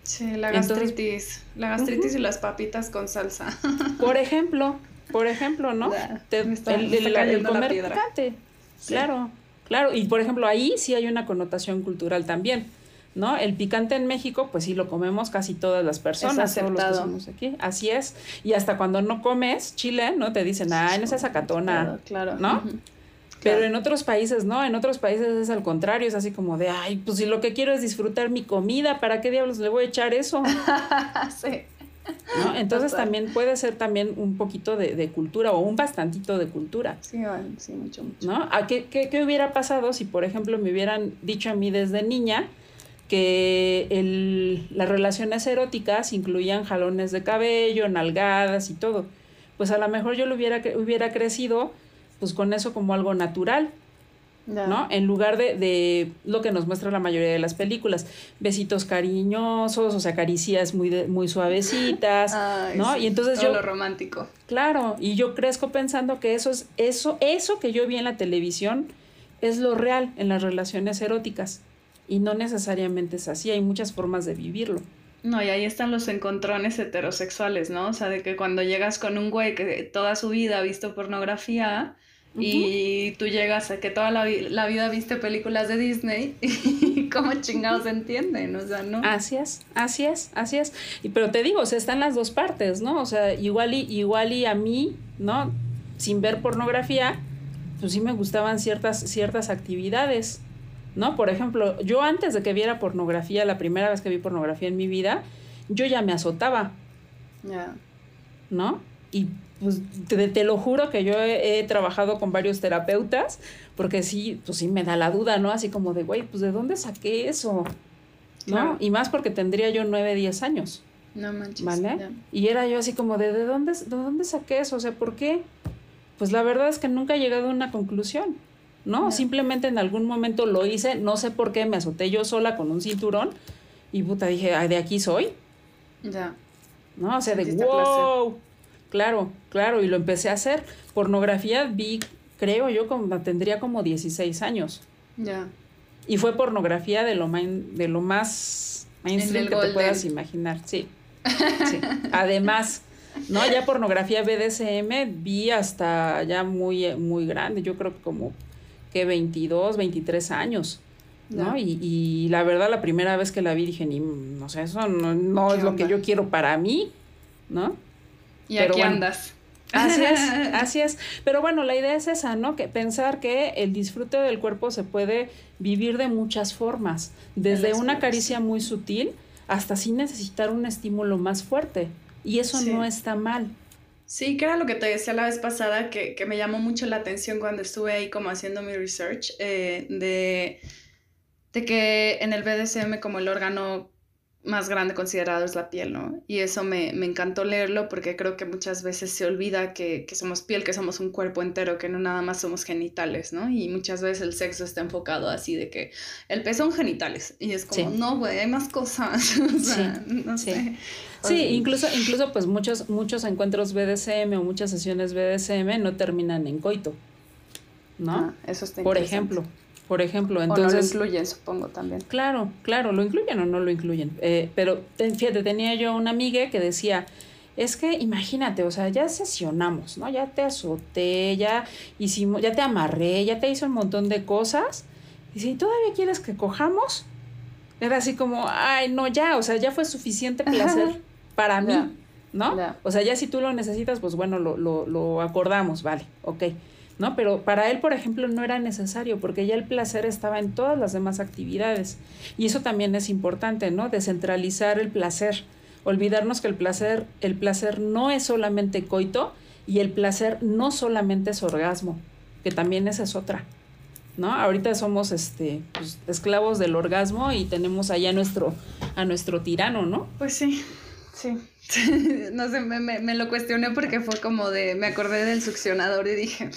Sí, la gastritis, la gastritis y las papitas con salsa. Por ejemplo, por ejemplo, ¿no? Te, el, comer picante. Claro, claro, y por ejemplo ahí sí hay una connotación cultural también ¿no? El picante en México, pues sí lo comemos casi todas las personas, todos los que somos aquí. Así es. Y hasta cuando no comes chile, ¿no? Te dicen, ay, no seas acatona, claro, ¿no? Pero en otros países, ¿no? En otros países es al contrario, es así como de, ay, pues si lo que quiero es disfrutar mi comida, ¿para qué diablos le voy a echar eso? sí. ¿No? Entonces también puede ser también un poquito de, cultura o un bastantito de cultura. Sí, sí, mucho, mucho. ¿No? ¿A qué, qué, qué, hubiera pasado si, por ejemplo, me hubieran dicho a mí desde niña, que el, las relaciones eróticas incluían jalones de cabello, nalgadas y todo. Pues a lo mejor yo lo hubiera, hubiera crecido pues con eso como algo natural, ¿no? En lugar de, de, lo que nos muestra la mayoría de las películas, besitos cariñosos, o sea, caricias muy, muy suavecitas, ¿no? y entonces todo yo... lo romántico. Claro, y yo crezco pensando que eso es, eso, eso que yo vi en la televisión es lo real en las relaciones eróticas. Y no necesariamente es así, hay muchas formas de vivirlo. No, y ahí están los encontrones heterosexuales, ¿no? O sea, de que cuando llegas con un güey que toda su vida ha visto pornografía y tú llegas a que toda la, vida viste películas de Disney y cómo chingados entienden, o sea, ¿no? Así es, así es, así es. Y, pero te digo, o sea, están las dos partes, ¿no? O sea, igual y, igual y a mí, ¿no? Sin ver pornografía, pues sí me gustaban ciertas, ciertas actividades. ¿No? Por ejemplo, yo antes de que viera pornografía, la primera vez que vi pornografía en mi vida, yo ya me azotaba. Ya. ¿No? Y pues te, lo juro que yo he, trabajado con varios terapeutas, porque sí, pues sí me da la duda, ¿no? Así como de, güey, pues ¿de dónde saqué eso? ¿No? Y más porque tendría yo nueve, diez años. No manches. ¿Vale? Y era yo así como de, ¿de dónde, ¿de dónde saqué eso? O sea, ¿por qué? Pues la verdad es que nunca he llegado a una conclusión. ¿No? Simplemente en algún momento lo hice, no sé por qué, me azoté yo sola con un cinturón y puta, dije, Ay, de aquí soy. Ya. ¿No? O sea, de wow. Claro, claro, y lo empecé a hacer. Pornografía vi, creo yo, como tendría como 16 años. Ya. Y fue pornografía de lo, de lo más mainstream que te puedas imaginar, sí. sí. Además, ¿no? Ya pornografía BDSM vi hasta ya muy, muy grande, yo creo que como que 22, 23 años. ¿no? Y, y, la verdad, la primera vez que la vi dije, ni, no sé, eso no, es lo que yo quiero para mí, ¿no? Y aquí andas. Así es, así es. Pero bueno, la idea es esa, ¿no? Que pensar que el disfrute del cuerpo se puede vivir de muchas formas, desde una caricia muy sutil hasta sin necesitar un estímulo más fuerte. Y eso no está mal. Sí, que era lo que te decía la vez pasada, que, me llamó mucho la atención cuando estuve ahí como haciendo mi research, eh, de, de que en el BDSM como el órgano más grande considerado es la piel, ¿no? Y eso me, me encantó leerlo porque creo que muchas veces se olvida que, que, somos piel, que somos un cuerpo entero, que no nada más somos genitales, ¿no? Y muchas veces el sexo está enfocado así de que el peso son genitales. Y es como, no, güey, hay más cosas. o sea, no sé. Sí, incluso, incluso pues muchos, muchos encuentros BDSM o muchas sesiones BDSM no terminan en coito, ¿no? Ah, eso está Por ejemplo. Por ejemplo, entonces... O no lo incluyen, supongo, también. Claro, claro, lo incluyen o no lo incluyen. Eh, pero fíjate, tenía yo una amiga que decía, es que imagínate, o sea, ya sesionamos, ¿no? Ya te azoté, ya hicimos, ya te amarré, ya te hice un montón de cosas. Y si todavía quieres que cojamos, era así como, ay, no, ya, o sea, ya fue suficiente placer para mí, ¿no? O sea, ya si tú lo necesitas, pues bueno, lo, lo, lo acordamos, vale, ok. ¿No? Pero para él, por ejemplo, no era necesario porque ya el placer estaba en todas las demás actividades. Y eso también es importante, ¿no? Descentralizar el placer. Olvidarnos que el placer, el placer no es solamente coito y el placer no solamente es orgasmo, que también esa es otra. ¿No? Ahorita somos este pues, esclavos del orgasmo y tenemos allá nuestro, a nuestro tirano, ¿no? Pues sí, sí. no sé, me, me, lo cuestioné porque fue como de, me acordé del succionador y dije,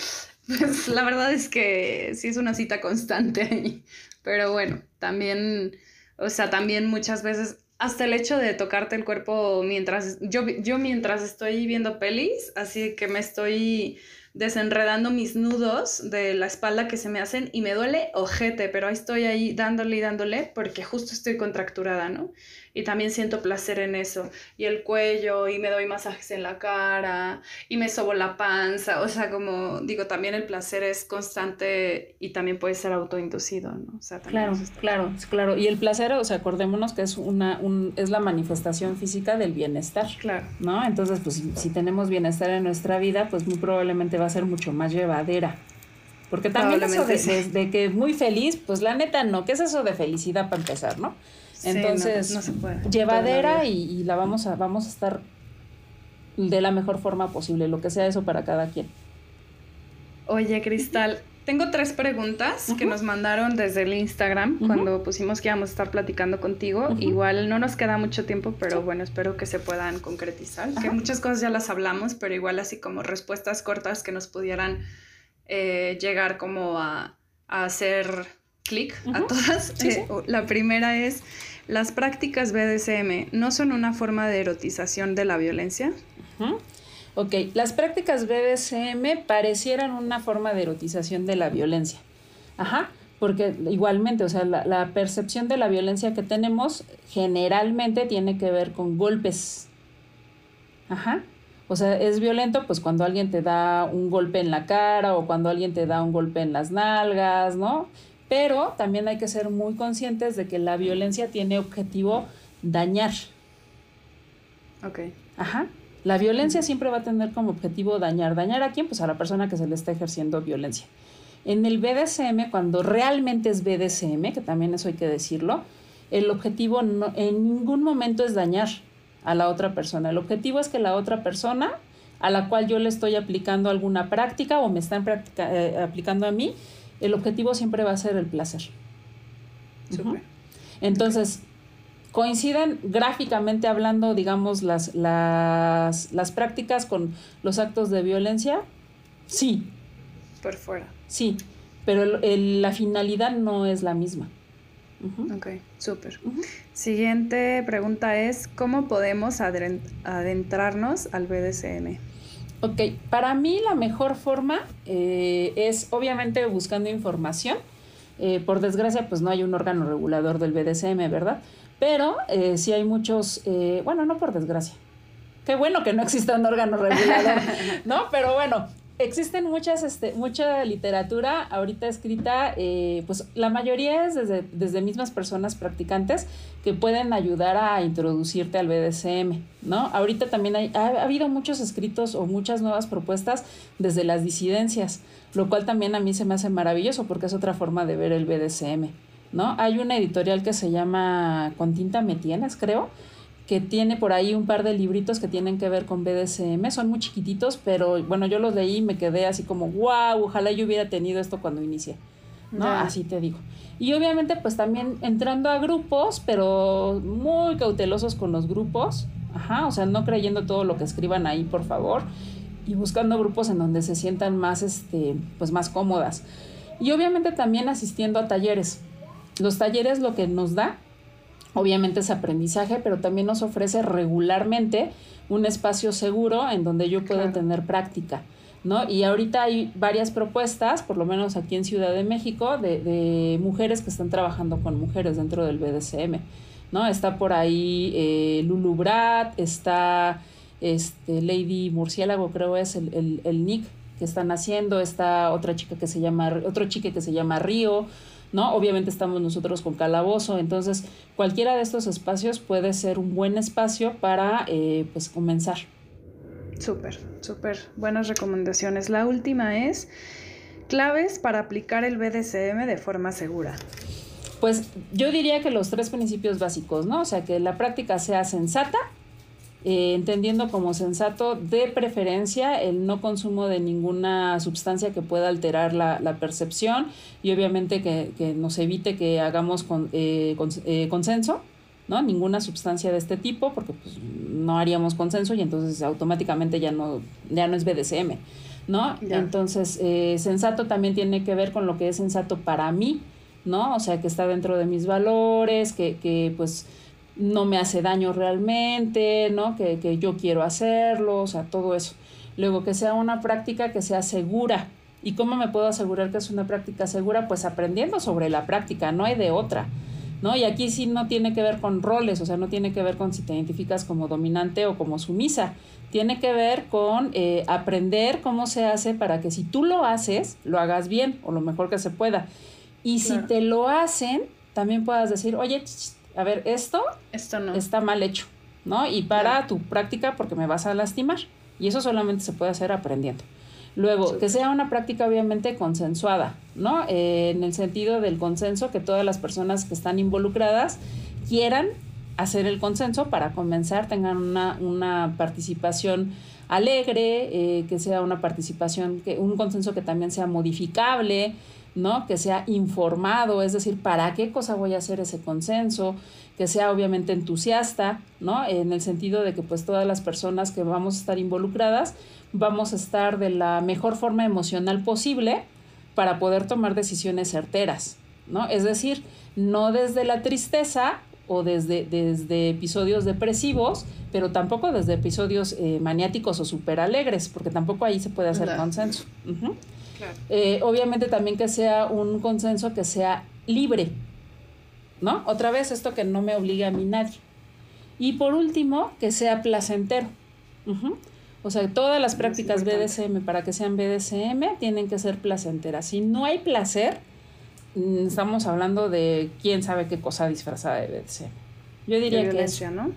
pues la verdad es que sí es una cita constante. Pero bueno, también, o sea, también muchas veces, hasta el hecho de tocarte el cuerpo mientras, yo, yo mientras estoy viendo pelis, así que me estoy desenredando mis nudos de la espalda que se me hacen y me duele ojete, pero ahí estoy ahí dándole y dándole porque justo estoy contracturada, ¿no? Y también siento placer en eso. Y el cuello, y me doy masajes en la cara, y me sobo la panza, o sea, como digo, también el placer es constante y también puede ser autoinducido, ¿no? O sea, claro, claro, claro. Y el placer, o sea, acordémonos que es una, un, es la manifestación física del bienestar. Claro. ¿No? Entonces, pues si, tenemos bienestar en nuestra vida, pues muy probablemente va a ser mucho más llevadera. Porque también eso de, de, que muy feliz, pues la neta no, ¿qué es eso de felicidad para empezar, no? Entonces, llevadera y, la vamos a, vamos a estar de la mejor forma posible, lo que sea eso para cada quien. Oye, Cristal, tengo tres preguntas que nos mandaron desde el Instagram cuando pusimos que íbamos a estar platicando contigo. igual no nos queda mucho tiempo, pero bueno, espero que se puedan concretizar. Que muchas cosas ya las hablamos, pero igual así como respuestas cortas que nos pudieran eh, llegar como a, a hacer clic a todas. Eh, la primera es, ¿las prácticas BDSM no son una forma de erotización de la violencia? Ok, las prácticas BDSM parecieran una forma de erotización de la violencia. Ajá, porque igualmente, o sea, la, la, percepción de la violencia que tenemos generalmente tiene que ver con golpes. Ajá. O sea, es violento pues cuando alguien te da un golpe en la cara o cuando alguien te da un golpe en las nalgas, ¿no? Pero también hay que ser muy conscientes de que la violencia tiene objetivo dañar. Ok. Ajá. La violencia siempre va a tener como objetivo dañar. ¿Dañar a quién? Pues a la persona que se le está ejerciendo violencia. En el BDSM, cuando realmente es BDSM, que también eso hay que decirlo, el objetivo no, en ningún momento es dañar a la otra persona. El objetivo es que la otra persona a la cual yo le estoy aplicando alguna práctica o me están eh, aplicando a mí, el objetivo siempre va a ser el placer. Entonces, coinciden gráficamente hablando, digamos, las, las, las, prácticas con los actos de violencia? Sí. Por fuera. Sí, pero la finalidad no es la misma. Ok, súper. Siguiente pregunta es, ¿cómo podemos adentrarnos al BDSM? Ok, para mí la mejor forma eh, es obviamente buscando información. Eh, por desgracia, pues no hay un órgano regulador del BDSM, ¿verdad? Pero eh, sí hay muchos, bueno, no por desgracia. Qué bueno que no exista un órgano regulador, ¿no? Pero bueno, existen muchas, este, mucha literatura ahorita escrita, eh, pues la mayoría es desde, desde mismas personas practicantes que pueden ayudar a introducirte al BDSM, ¿no? Ahorita también hay, ha, habido muchos escritos o muchas nuevas propuestas desde las disidencias, lo cual también a mí se me hace maravilloso porque es otra forma de ver el BDSM, ¿no? Hay una editorial que se llama Con tinta me tienes, creo, que tiene por ahí un par de libritos que tienen que ver con BDSM. Son muy chiquititos, pero bueno, yo los leí y me quedé así como, wow, ojalá yo hubiera tenido esto cuando inicié. ¿no? Así te digo. Y obviamente pues también entrando a grupos, pero muy cautelosos con los grupos, ajá, o sea, no creyendo todo lo que escriban ahí, por favor, y buscando grupos en donde se sientan más, este, pues más cómodas. Y obviamente también asistiendo a talleres. Los talleres lo que nos da, obviamente es aprendizaje, pero también nos ofrece regularmente un espacio seguro en donde yo puedo tener práctica. ¿no? Y ahorita hay varias propuestas, por lo menos aquí en Ciudad de México, de, mujeres que están trabajando con mujeres dentro del BDSM, ¿no? Está por ahí eh, Lulu Brad, está este, Lady Murciélago, creo es el, el, nick que están haciendo, está otra chica que se llama, otro chique que se llama Río, ¿no? Obviamente estamos nosotros con Calabozo, entonces cualquiera de estos espacios puede ser un buen espacio para, eh, pues, comenzar. Súper, súper buenas recomendaciones. La última es claves para aplicar el BDSM de forma segura. Pues yo diría que los tres principios básicos, ¿no? O sea, que la práctica sea sensata, eh, entendiendo como sensato de preferencia el no consumo de ninguna sustancia que pueda alterar la, percepción y obviamente que, nos evite que hagamos con, eh, eh, consenso ¿no? Ninguna sustancia de este tipo, porque pues, no haríamos consenso y entonces automáticamente ya no, ya no es BDSM, ¿no? Entonces, eh, sensato también tiene que ver con lo que es sensato para mí, ¿no? O sea, que está dentro de mis valores, que, que pues no me hace daño realmente, ¿no? Que, que yo quiero hacerlo, o sea, todo eso. Luego, que sea una práctica que sea segura. ¿Y cómo me puedo asegurar que es una práctica segura? Pues aprendiendo sobre la práctica, no hay de otra. ¿no? Y aquí sí no tiene que ver con roles, o sea, no tiene que ver con si te identificas como dominante o como sumisa, tiene que ver con eh, aprender cómo se hace para que si tú lo haces, lo hagas bien o lo mejor que se pueda. Y si te lo hacen, también puedas decir, oye, a ver, esto, esto no. está mal hecho, ¿no? Y para tu práctica porque me vas a lastimar. Y eso solamente se puede hacer aprendiendo. Luego, que sea una práctica obviamente consensuada, ¿no? Eh, en el sentido del consenso, que todas las personas que están involucradas quieran hacer el consenso para comenzar, tengan una, participación alegre, eh, que sea una participación, que, un consenso que también sea modificable, ¿no? Que sea informado, es decir, ¿para qué cosa voy a hacer ese consenso? Que sea obviamente entusiasta, ¿no? En el sentido de que pues todas las personas que vamos a estar involucradas vamos a estar de la mejor forma emocional posible para poder tomar decisiones certeras, ¿no? Es decir, no desde la tristeza o desde, desde episodios depresivos, pero tampoco desde episodios eh, maniáticos o súper alegres, porque tampoco ahí se puede hacer consenso. Eh, obviamente también que sea un consenso que sea libre, ¿no? Otra vez esto que no me obliga a mí nadie. Y por último, que sea placentero. O sea, todas las prácticas BDSM para que sean BDSM tienen que ser placenteras. Si no hay placer, mm, estamos hablando de quién sabe qué cosa disfrazada de BDSM. Yo diría que es. ¿no?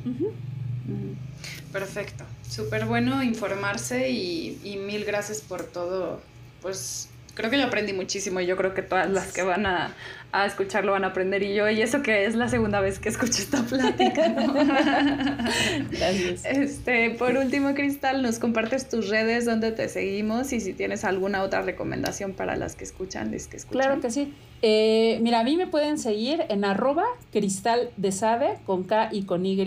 Perfecto. Súper bueno informarse y, y mil gracias por todo, pues creo que yo aprendí muchísimo y yo creo que todas las que van a, a, escucharlo van a aprender y yo, y eso que es la segunda vez que escucho esta plática. Gracias. Este, por último, Cristal, nos compartes tus redes, donde te seguimos y si tienes alguna otra recomendación para las que escuchan, les que escuchan. Claro que sí. Eh, mira, a mí me pueden seguir en arroba cristal de Sade, con K y con Y,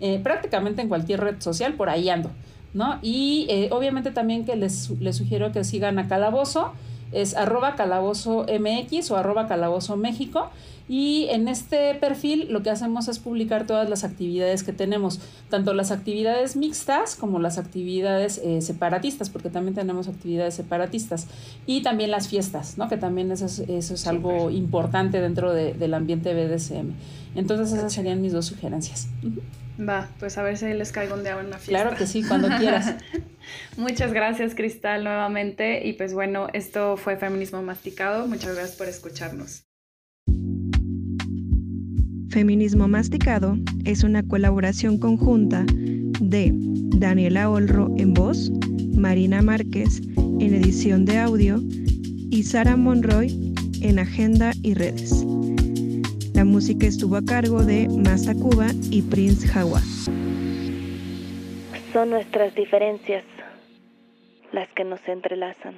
eh, prácticamente en cualquier red social, por ahí ando. ¿No? Y eh, obviamente también que les, les, sugiero que sigan a Calabozo, es arroba calabozo MX o arroba calabozo México. Y en este perfil lo que hacemos es publicar todas las actividades que tenemos, tanto las actividades mixtas como las actividades eh, separatistas, porque también tenemos actividades separatistas, y también las fiestas, ¿no? que también eso es, eso es algo importante dentro del ambiente BDSM. Entonces esas serían mis dos sugerencias. Va, pues a ver si les caigo un día en una fiesta. Claro que sí, cuando quieras. Muchas gracias, Cristal, nuevamente. Y pues bueno, esto fue Feminismo Masticado. Muchas gracias por escucharnos. Feminismo Masticado es una colaboración conjunta de Daniela Olro en voz, Marina Márquez en edición de audio y Sara Monroy en agenda y redes. La música estuvo a cargo de Masa Cuba y Prince Hawa. Son nuestras diferencias las que nos entrelazan.